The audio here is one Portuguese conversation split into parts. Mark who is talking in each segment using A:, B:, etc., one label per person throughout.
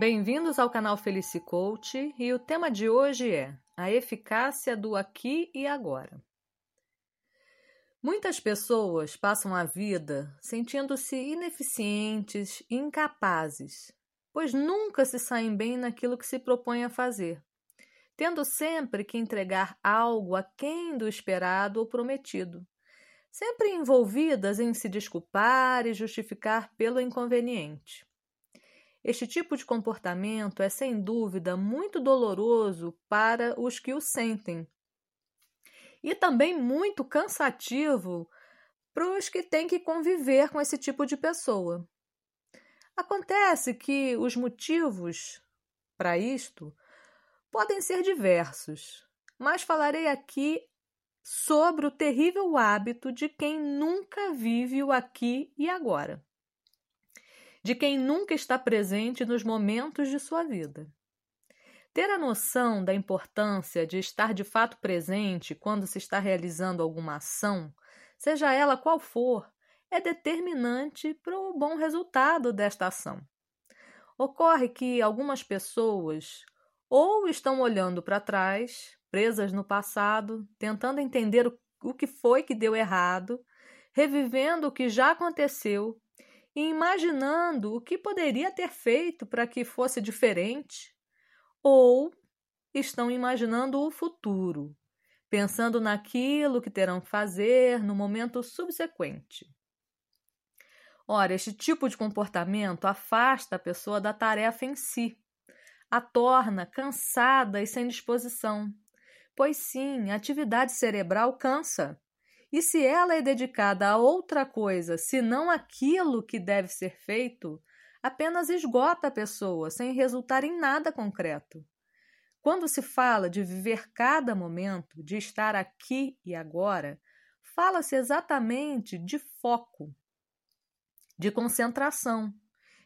A: Bem-vindos ao canal Felici Coach e o tema de hoje é a eficácia do aqui e agora. Muitas pessoas passam a vida sentindo-se ineficientes e incapazes, pois nunca se saem bem naquilo que se propõem a fazer, tendo sempre que entregar algo aquém do esperado ou prometido, sempre envolvidas em se desculpar e justificar pelo inconveniente. Este tipo de comportamento é sem dúvida muito doloroso para os que o sentem e também muito cansativo para os que têm que conviver com esse tipo de pessoa. Acontece que os motivos para isto podem ser diversos, mas falarei aqui sobre o terrível hábito de quem nunca vive o aqui e agora de quem nunca está presente nos momentos de sua vida. Ter a noção da importância de estar de fato presente quando se está realizando alguma ação, seja ela qual for, é determinante para o bom resultado desta ação. Ocorre que algumas pessoas ou estão olhando para trás, presas no passado, tentando entender o que foi que deu errado, revivendo o que já aconteceu e imaginando o que poderia ter feito para que fosse diferente, ou estão imaginando o futuro, pensando naquilo que terão que fazer no momento subsequente. Ora, este tipo de comportamento afasta a pessoa da tarefa em si, a torna cansada e sem disposição. Pois sim, a atividade cerebral cansa. E se ela é dedicada a outra coisa, senão aquilo que deve ser feito, apenas esgota a pessoa, sem resultar em nada concreto. Quando se fala de viver cada momento, de estar aqui e agora, fala-se exatamente de foco, de concentração,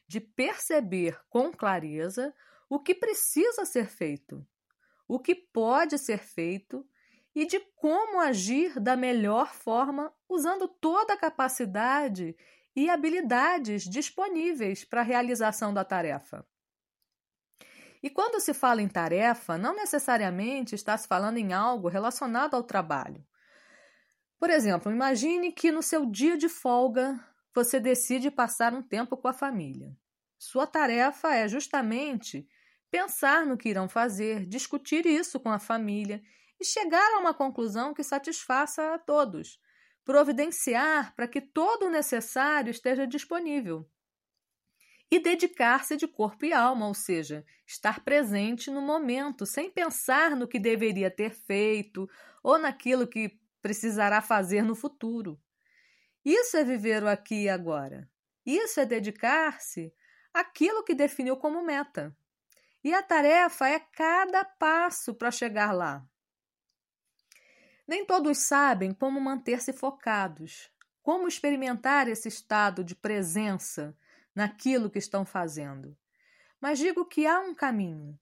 A: de perceber com clareza o que precisa ser feito, o que pode ser feito e de como agir da melhor forma usando toda a capacidade e habilidades disponíveis para a realização da tarefa. E quando se fala em tarefa, não necessariamente está se falando em algo relacionado ao trabalho. Por exemplo, imagine que no seu dia de folga você decide passar um tempo com a família. Sua tarefa é justamente pensar no que irão fazer, discutir isso com a família e chegar a uma conclusão que satisfaça a todos, providenciar para que todo o necessário esteja disponível. E dedicar-se de corpo e alma, ou seja, estar presente no momento, sem pensar no que deveria ter feito ou naquilo que precisará fazer no futuro. Isso é viver o aqui e agora. Isso é dedicar-se àquilo que definiu como meta. E a tarefa é cada passo para chegar lá. Nem todos sabem como manter-se focados, como experimentar esse estado de presença naquilo que estão fazendo. Mas digo que há um caminho,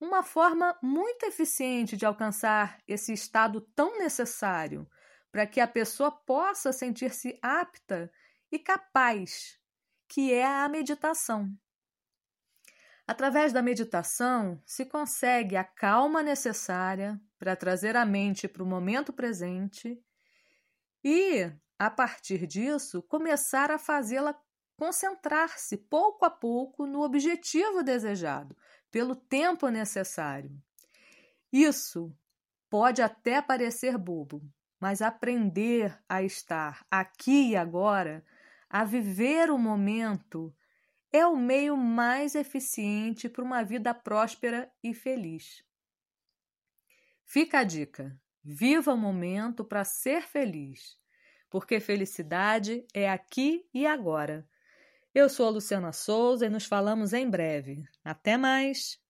A: uma forma muito eficiente de alcançar esse estado tão necessário para que a pessoa possa sentir-se apta e capaz, que é a meditação. Através da meditação, se consegue a calma necessária para trazer a mente para o momento presente e, a partir disso, começar a fazê-la concentrar-se pouco a pouco no objetivo desejado, pelo tempo necessário. Isso pode até parecer bobo, mas aprender a estar aqui e agora, a viver o momento, é o meio mais eficiente para uma vida próspera e feliz. Fica a dica: viva o momento para ser feliz, porque felicidade é aqui e agora. Eu sou a Luciana Souza e nos falamos em breve. Até mais!